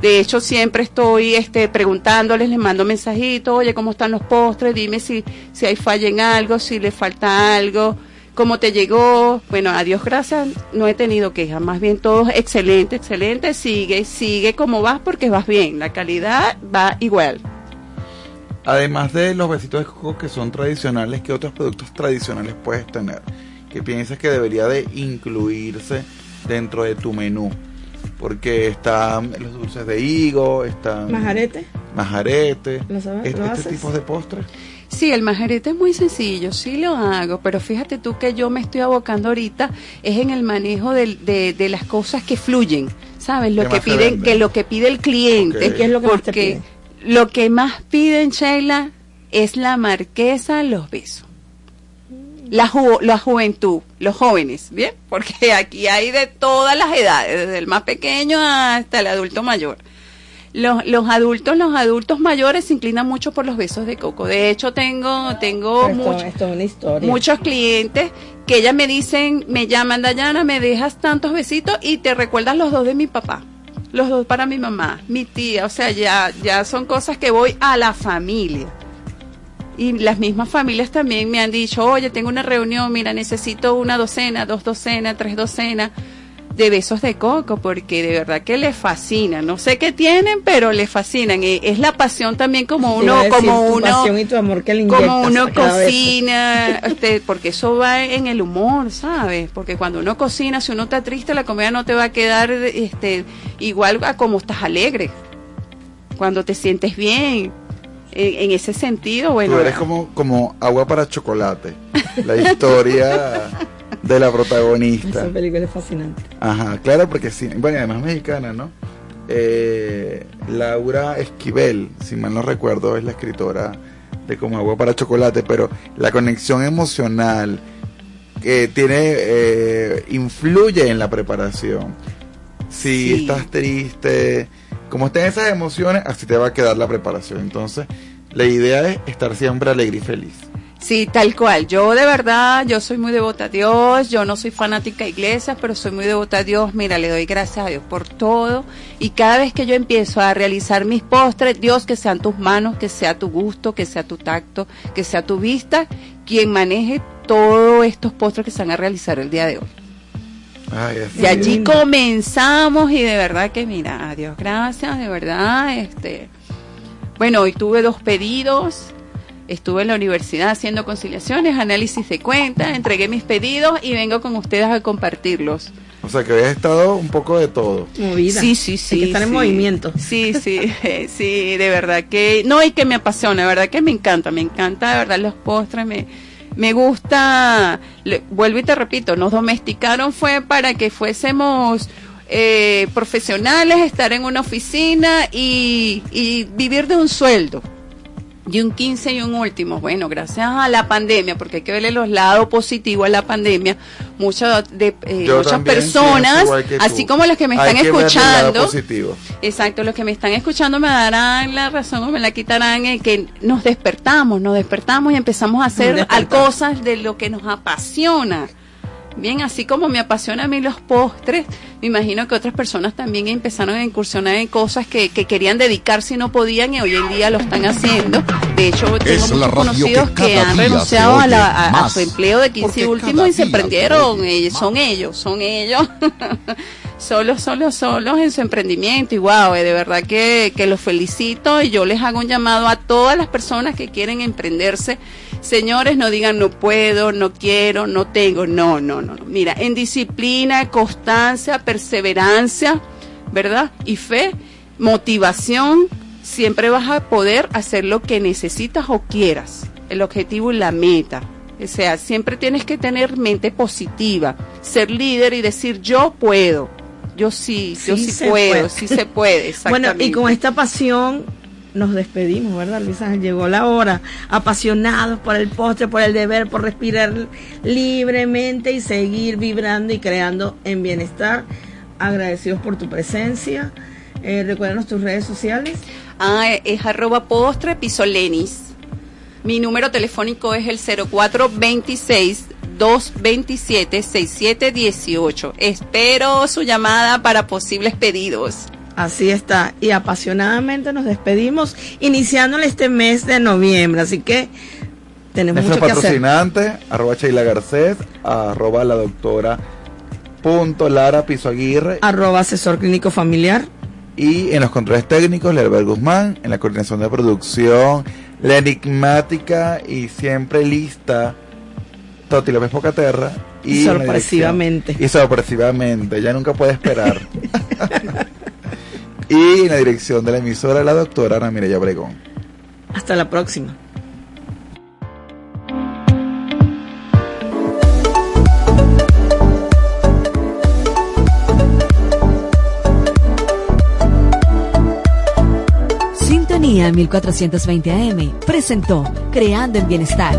De hecho, siempre estoy este, preguntándoles, les mando mensajitos, oye, ¿cómo están los postres? Dime si, si hay falla en algo, si le falta algo, cómo te llegó. Bueno, a Dios gracias, no he tenido quejas, más bien todo excelente, excelente, sigue, sigue como vas porque vas bien, la calidad va igual. Además de los besitos de coco que son tradicionales, ¿qué otros productos tradicionales puedes tener? Que piensas que debería de incluirse dentro de tu menú. Porque están los dulces de higo, están Majarete. majarete, ¿Lo sabes? este, ¿Lo este tipo de postres. Sí, el majarete es muy sencillo, sí lo hago, pero fíjate tú que yo me estoy abocando ahorita es en el manejo de, de las cosas que fluyen, ¿sabes? Lo ¿Qué que piden, que lo que pide el cliente. Ok. ¿Qué es lo que más te Porque lo que más piden, Sheila, es la marquesa, los besos. La, ju- la juventud, los jóvenes, ¿bien? Porque aquí hay de todas las edades, desde el más pequeño hasta el adulto mayor. Los, los adultos, los adultos mayores se inclinan mucho por los besos de coco. De hecho, tengo, tengo Esto, mucho- esto es una historia. muchos clientes que ellas me dicen, me llaman, Dayana, me dejas tantos besitos y te recuerdas los dos de mi papá, los dos para mi mamá, mi tía, o sea, ya, ya son cosas que voy a la familia. Y las mismas familias también me han dicho, oye, tengo una reunión, mira, necesito una docena, dos docenas, tres docenas de besos de coco, porque de verdad que les fascina. No sé qué tienen, pero les fascinan. Y Es la pasión también como uno, decir, como tu uno pasión y tu amor que le como uno cocina, [laughs] este, porque eso va en el humor, ¿sabes? Porque cuando uno cocina, si uno está triste, la comida no te va a quedar este, igual a como estás alegre. Cuando te sientes bien. En, en ese sentido, bueno. Tú eres como, como agua para chocolate. La historia de la protagonista. Esa película es fascinante. Ajá, claro, porque sí. Bueno, y además mexicana, ¿no? Eh, Laura Esquivel, si mal no recuerdo, es la escritora de Como Agua para Chocolate, pero la conexión emocional que tiene, eh, influye en la preparación. Si Sí. estás triste, como estén esas emociones, así te va a quedar la preparación. Entonces, La idea es estar siempre alegre y feliz. Sí, tal cual. Yo de verdad, yo soy muy devota a Dios, yo no soy fanática de iglesias, pero soy muy devota a Dios. Mira, le doy gracias a Dios por todo. Y cada vez que yo empiezo a realizar mis postres, Dios, que sean tus manos, que sea tu gusto, que sea tu tacto, que sea tu vista, quien maneje todos estos postres que se van a realizar el día de hoy. Ay, Y allí comenzamos y de verdad que mira, a Dios gracias, de verdad, este, bueno, hoy tuve dos pedidos, estuve en la universidad haciendo conciliaciones, análisis de cuentas, entregué mis pedidos y vengo con ustedes a compartirlos. O sea que habías estado un poco de todo. Movida. Sí, sí, sí. Hay que estar en sí. movimiento. Sí, sí, [laughs] sí, de verdad que, no, y que me apasiona, de verdad que me encanta, me encanta, de verdad, los postres, me, me gusta, le- vuelvo y te repito, nos domesticaron fue para que fuésemos eh, profesionales, estar en una oficina y, y vivir de un sueldo. Y un 15 y un último. Bueno, gracias a la pandemia, porque hay que verle los lados positivos a la pandemia, muchas de eh, muchas personas, que así como los que me Hay están que el lado escuchando, positivo. Exacto, los que me están escuchando me darán la razón o me la quitarán en que nos despertamos, nos despertamos y empezamos a hacer cosas de lo que nos apasiona. Bien, así como me apasiona a mí los postres, me imagino que otras personas también empezaron a incursionar en cosas que, que querían dedicarse y no podían y hoy en día lo están haciendo. De hecho, tengo Es muchos que conocidos que, han renunciado se a, la- a- a su empleo de 15 y último y se se emprendieron. oye Ellos, son ellos, [laughs] son ellos. solos, solos, solos en su emprendimiento y wow, eh, de verdad que, que los felicito y yo les hago un llamado a todas las personas que quieren emprenderse. Señores, no digan no puedo, no quiero, no tengo, no, no, no. Mira, en disciplina, constancia, perseverancia, ¿verdad? Y fe, motivación, siempre vas a poder hacer lo que necesitas o quieras, el objetivo y la meta. O sea, siempre tienes que tener mente positiva, ser líder y decir yo puedo, yo sí, yo Sí puedo, puede. sí se puede. [laughs] Bueno, y exactamente. con esta pasión nos despedimos, ¿verdad, Luis Ángel? Llegó la hora, apasionados por el postre, por el deber, por respirar libremente y seguir vibrando y creando en bienestar. Agradecidos por tu presencia. Eh, recuérdanos tus redes sociales. Ah, es arroba postre pisolenis. Mi número telefónico es el 0426 227 6718. Espero su llamada para posibles pedidos. Así está. Y apasionadamente nos despedimos, iniciándole este mes de noviembre. Así que tenemos Nuestro mucho que hacer. patrocinante, arroba Sheila Garcés, arroba la doctora punto Lara Piso Aguirre Arroba asesor clínico familiar. y en los controles técnicos Lerber Guzmán, en la coordinación de producción, la enigmática y siempre lista Toti López Pocaterra y Sorpresivamente. y sorpresivamente, ya nunca puede esperar. [laughs] y en la dirección de la emisora la doctora Ana Mireya Bregón. Hasta la próxima. Sintonía 1420 AM presentó Creando en Bienestar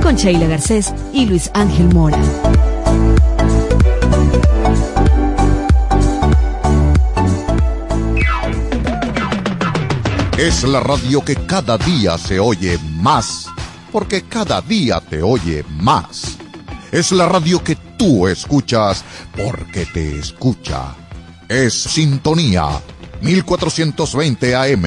con Sheila Garcés y Luis Ángel Mora. Es la radio que cada día se oye más, porque cada día te oye más. Es la radio que tú escuchas, porque te escucha. Es Sintonía 1420 AM.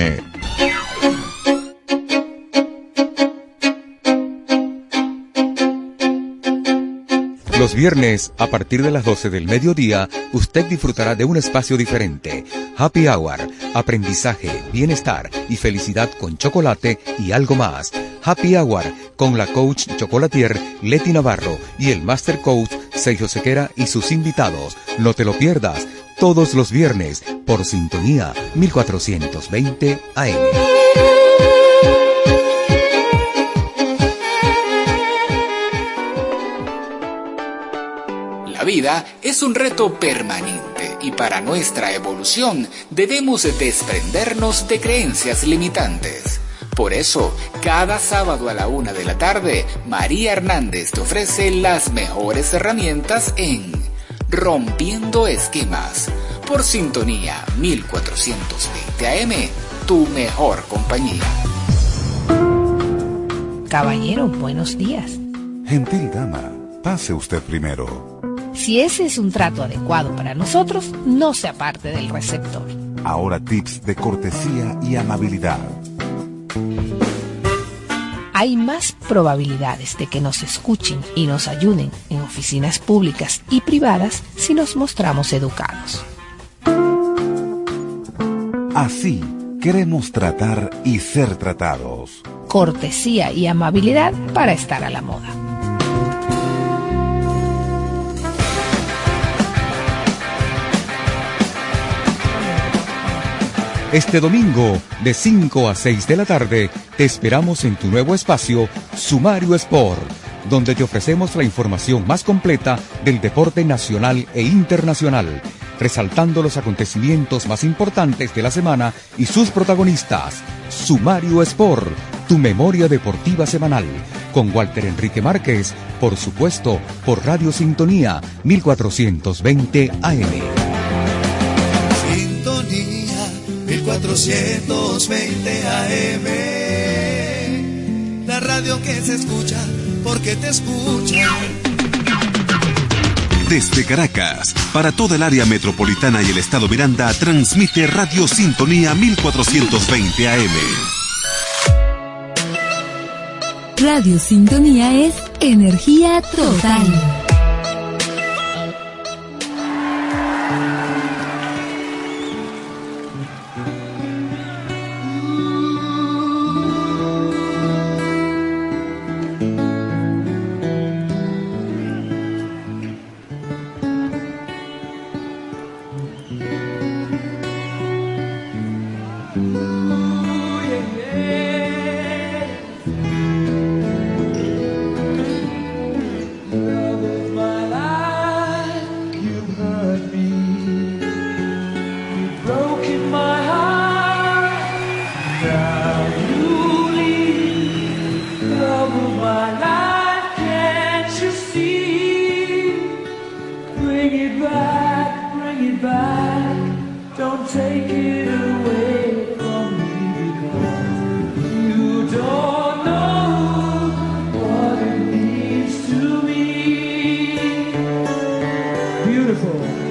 Los viernes, a partir de las 12 del mediodía, usted disfrutará de un espacio diferente. Happy Hour, aprendizaje, bienestar y felicidad con chocolate y algo más. Happy Hour con la coach chocolatier Leti Navarro y el master coach Sergio Sequera y sus invitados. No te lo pierdas todos los viernes por sintonía 1420 AM. La vida es un reto permanente y para nuestra evolución debemos desprendernos de creencias limitantes. Por eso, cada sábado a la una de la tarde, María Hernández te ofrece las mejores herramientas en Rompiendo Esquemas por sintonía 1420 AM tu mejor compañía. Caballero, buenos días. Gentil dama, pase usted primero. Si ese es un trato adecuado para nosotros, no se aparte del receptor. Ahora tips de cortesía y amabilidad. Hay más probabilidades de que nos escuchen y nos ayuden en oficinas públicas y privadas si nos mostramos educados. Así queremos tratar y ser tratados. Cortesía y amabilidad para estar a la moda. Este domingo, de 5 a 6 de la tarde, te esperamos en tu nuevo espacio, Sumario Sport, donde te ofrecemos la información más completa del deporte nacional e internacional, resaltando los acontecimientos más importantes de la semana y sus protagonistas. Sumario Sport, tu memoria deportiva semanal, con Walter Enrique Márquez, por supuesto, por Radio Sintonía 1420 AM. 1420 AM. La radio que se escucha porque te escucha. Desde Caracas, para toda el área metropolitana y el estado Miranda, transmite Radio Sintonía 1420 AM. Radio Sintonía es energía total. beautiful.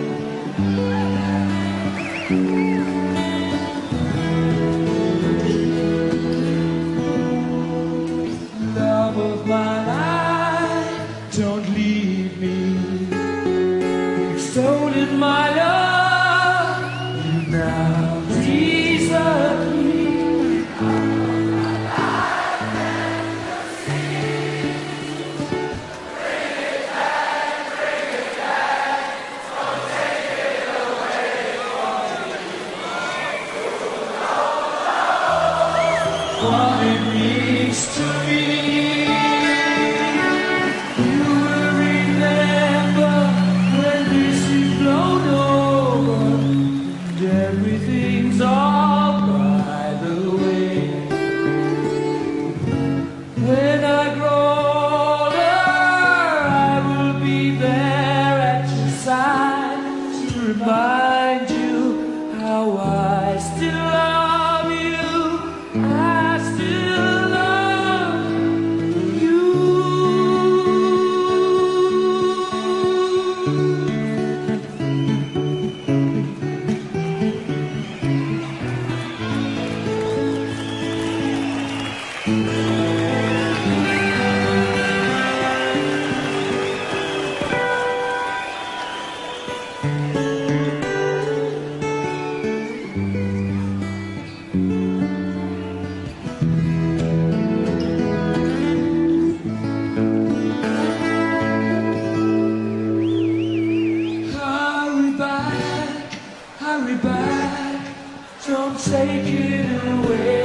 away.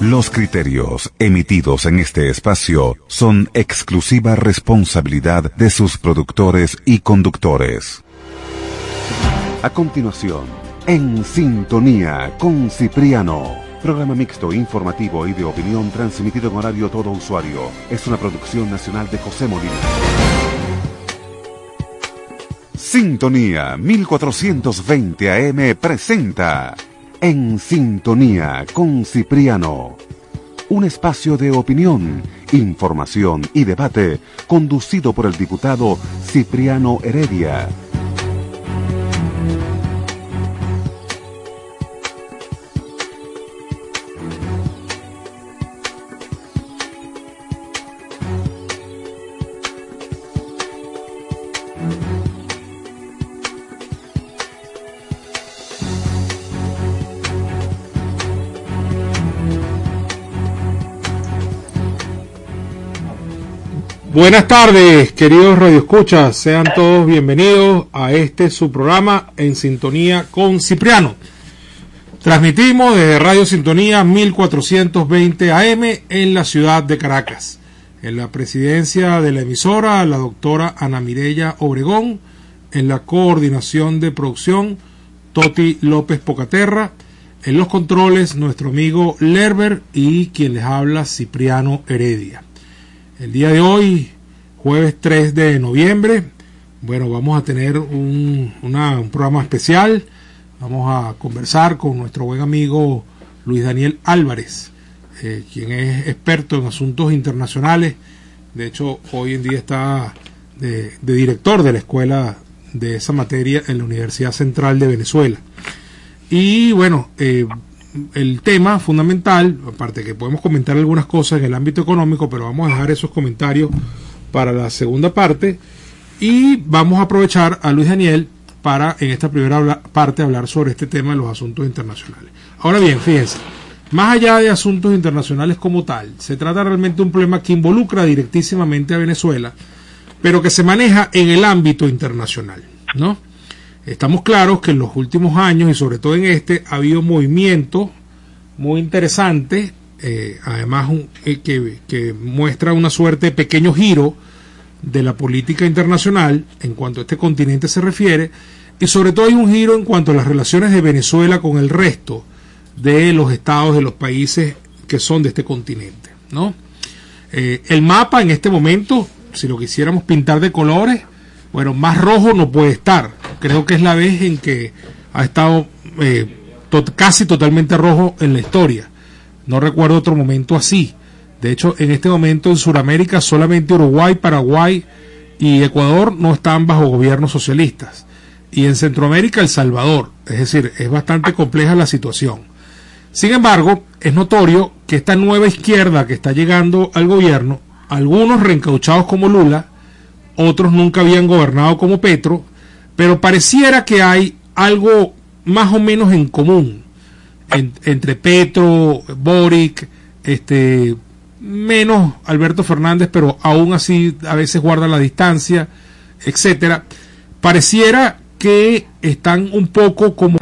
Los criterios emitidos en este espacio son exclusiva responsabilidad de sus productores y conductores. A continuación, en sintonía con Cipriano. Programa mixto, informativo y de opinión transmitido en horario todo usuario. Es una producción nacional de José Molina. Sintonía 1420 AM presenta En Sintonía con Cipriano. Un espacio de opinión, información y debate conducido por el diputado Cipriano Heredia. Buenas tardes, queridos radioescuchas. Sean todos bienvenidos a este su programa en sintonía con Cipriano. Transmitimos desde Radio Sintonía 1420 AM en la ciudad de Caracas. En la presidencia de la emisora, la doctora Ana Mirella Obregón. En la coordinación de producción, Toti López Pocaterra. En los controles, nuestro amigo Lerber y quien les habla, Cipriano Heredia. El día de hoy, jueves 3 de noviembre, bueno, vamos a tener un, programa especial. Vamos a conversar con nuestro buen amigo Luis Daniel Álvarez, eh, quien es experto en asuntos internacionales. De hecho, hoy en día está de, de director de la escuela de esa materia en la Universidad Central de Venezuela. Y bueno, eh, el tema fundamental, aparte que podemos comentar algunas cosas en el ámbito económico, pero vamos a dejar esos comentarios para la segunda parte y vamos a aprovechar a Luis Daniel para en esta primera parte hablar sobre este tema de los asuntos internacionales. Ahora bien, fíjense, más allá de asuntos internacionales como tal, se trata realmente de un problema que involucra directísimamente a Venezuela, pero que se maneja en el ámbito internacional, ¿no? Estamos claros que en los últimos años y sobre todo en este ha habido movimientos muy interesantes, eh, además un- eh, que, muestra una suerte de pequeño giro de la política internacional en cuanto a este continente se refiere, y sobre todo hay un giro en cuanto a las relaciones de Venezuela con el resto de los estados de los países que son de este continente, ¿no? Eh, el mapa en este momento, si lo quisiéramos pintar de colores, bueno, más rojo no puede estar. Creo que es la vez en que ha estado eh, casi totalmente rojo en la historia. No recuerdo otro momento así. De hecho, en este momento en Sudamérica solamente Uruguay, Paraguay y Ecuador no están bajo gobiernos socialistas. Y en Centroamérica El Salvador. Es decir, es bastante compleja la situación. Sin embargo, es notorio que esta nueva izquierda que está llegando al gobierno, algunos reencauchados como Lula, otros nunca habían gobernado como Petro, pero pareciera que hay algo más o menos en común en- entre Petro, Boric, este, menos Alberto Fernández, pero aún así a veces guarda la distancia, etcétera. Pareciera que están un poco como